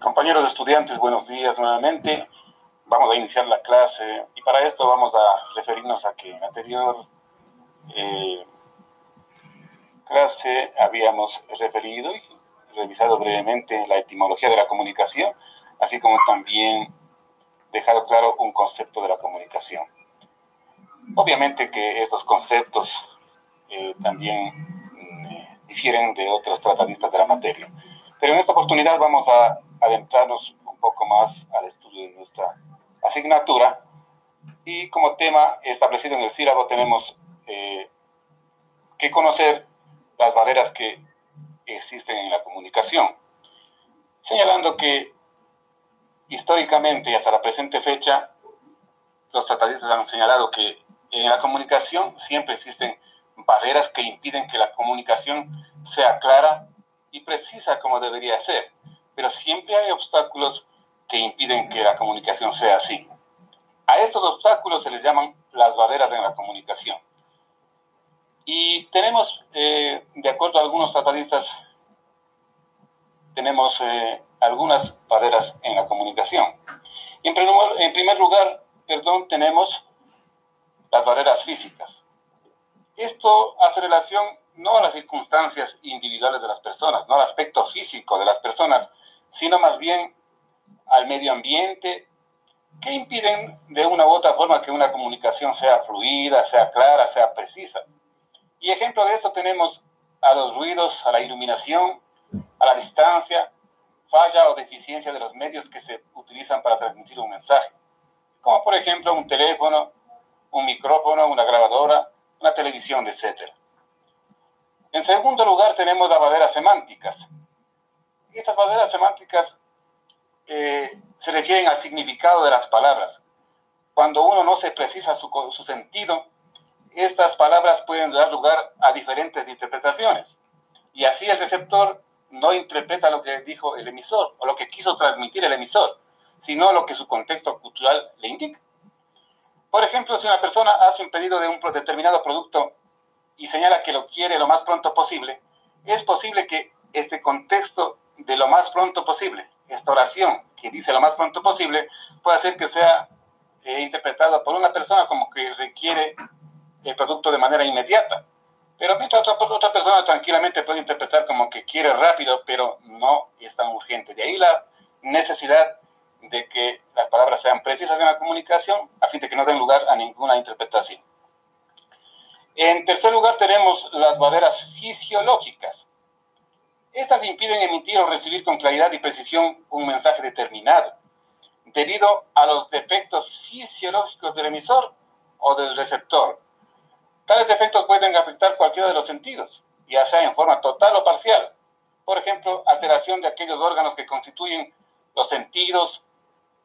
Compañeros estudiantes, buenos días nuevamente. Vamos a iniciar la clase y para esto vamos a referirnos a que en la anterior eh, clase habíamos referido y revisado brevemente la etimología de la comunicación, así como también dejado claro un concepto de la comunicación. Obviamente que estos conceptos eh, también mm, difieren de otros tratadistas de la materia, pero en esta oportunidad vamos a adentrarnos un poco más al estudio de nuestra asignatura. Y como tema establecido en el sílabo tenemos eh, que conocer las barreras que existen en la comunicación, señalando que históricamente y hasta la presente fecha los tratadistas han señalado que en la comunicación siempre existen barreras que impiden que la comunicación sea clara y precisa como debería ser pero siempre hay obstáculos que impiden que la comunicación sea así. A estos obstáculos se les llaman las barreras en la comunicación. Y tenemos, eh, de acuerdo a algunos tratadistas, tenemos eh, algunas barreras en la comunicación. en primer, en primer lugar, perdón, tenemos las barreras físicas. Esto hace relación no a las circunstancias individuales de las personas, no al aspecto físico de las personas, sino más bien al medio ambiente, que impiden de una u otra forma que una comunicación sea fluida, sea clara, sea precisa. Y ejemplo de esto tenemos a los ruidos, a la iluminación, a la distancia, falla o deficiencia de los medios que se utilizan para transmitir un mensaje, como por ejemplo un teléfono, un micrófono, una grabadora, una televisión, etc. En segundo lugar tenemos las barreras semánticas, estas barreras semánticas eh, se refieren al significado de las palabras. Cuando uno no se precisa su, su sentido, estas palabras pueden dar lugar a diferentes interpretaciones. Y así el receptor no interpreta lo que dijo el emisor o lo que quiso transmitir el emisor, sino lo que su contexto cultural le indica. Por ejemplo, si una persona hace un pedido de un determinado producto y señala que lo quiere lo más pronto posible, es posible que este contexto de lo más pronto posible. Esta oración que dice lo más pronto posible puede ser que sea eh, interpretada por una persona como que requiere el producto de manera inmediata. Pero mientras otra, otra persona tranquilamente puede interpretar como que quiere rápido, pero no es tan urgente. De ahí la necesidad de que las palabras sean precisas en la comunicación a fin de que no den lugar a ninguna interpretación. En tercer lugar tenemos las barreras fisiológicas. Estas impiden emitir o recibir con claridad y precisión un mensaje determinado, debido a los defectos fisiológicos del emisor o del receptor. Tales defectos pueden afectar cualquiera de los sentidos, ya sea en forma total o parcial. Por ejemplo, alteración de aquellos órganos que constituyen los sentidos,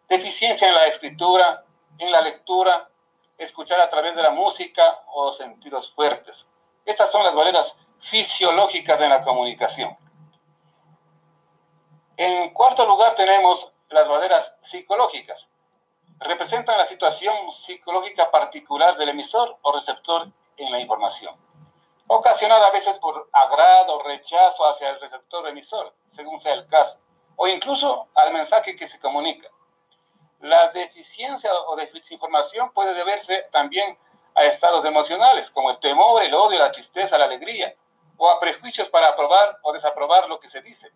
deficiencia en la escritura, en la lectura, escuchar a través de la música o sentidos fuertes. Estas son las barreras fisiológicas en la comunicación. En cuarto lugar tenemos las barreras psicológicas. Representan la situación psicológica particular del emisor o receptor en la información, ocasionada a veces por agrado o rechazo hacia el receptor emisor, según sea el caso, o incluso al mensaje que se comunica. La deficiencia o desinformación puede deberse también a estados emocionales, como el temor, el odio, la tristeza, la alegría, o a prejuicios para aprobar o desaprobar lo que se dice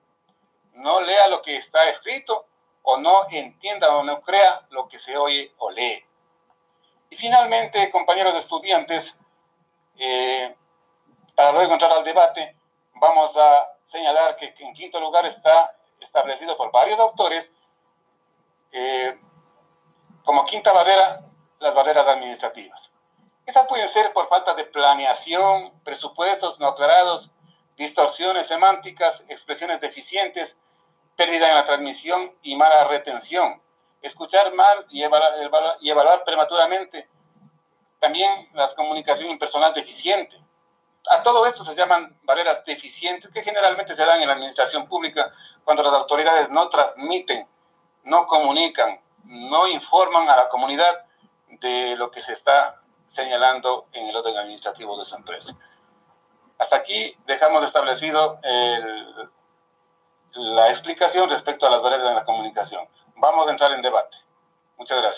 no lea lo que está escrito o no entienda o no crea lo que se oye o lee. Y finalmente, compañeros estudiantes, eh, para luego entrar al debate, vamos a señalar que en quinto lugar está establecido por varios autores eh, como quinta barrera las barreras administrativas. Estas pueden ser por falta de planeación, presupuestos no aclarados, distorsiones semánticas, expresiones deficientes, pérdida en la transmisión y mala retención. Escuchar mal y evaluar, y evaluar prematuramente. También la comunicación impersonal deficiente. A todo esto se llaman barreras deficientes que generalmente se dan en la administración pública cuando las autoridades no transmiten, no comunican, no informan a la comunidad de lo que se está señalando en el orden administrativo de su empresa. Hasta aquí dejamos establecido el, la explicación respecto a las barreras en la comunicación. Vamos a entrar en debate. Muchas gracias.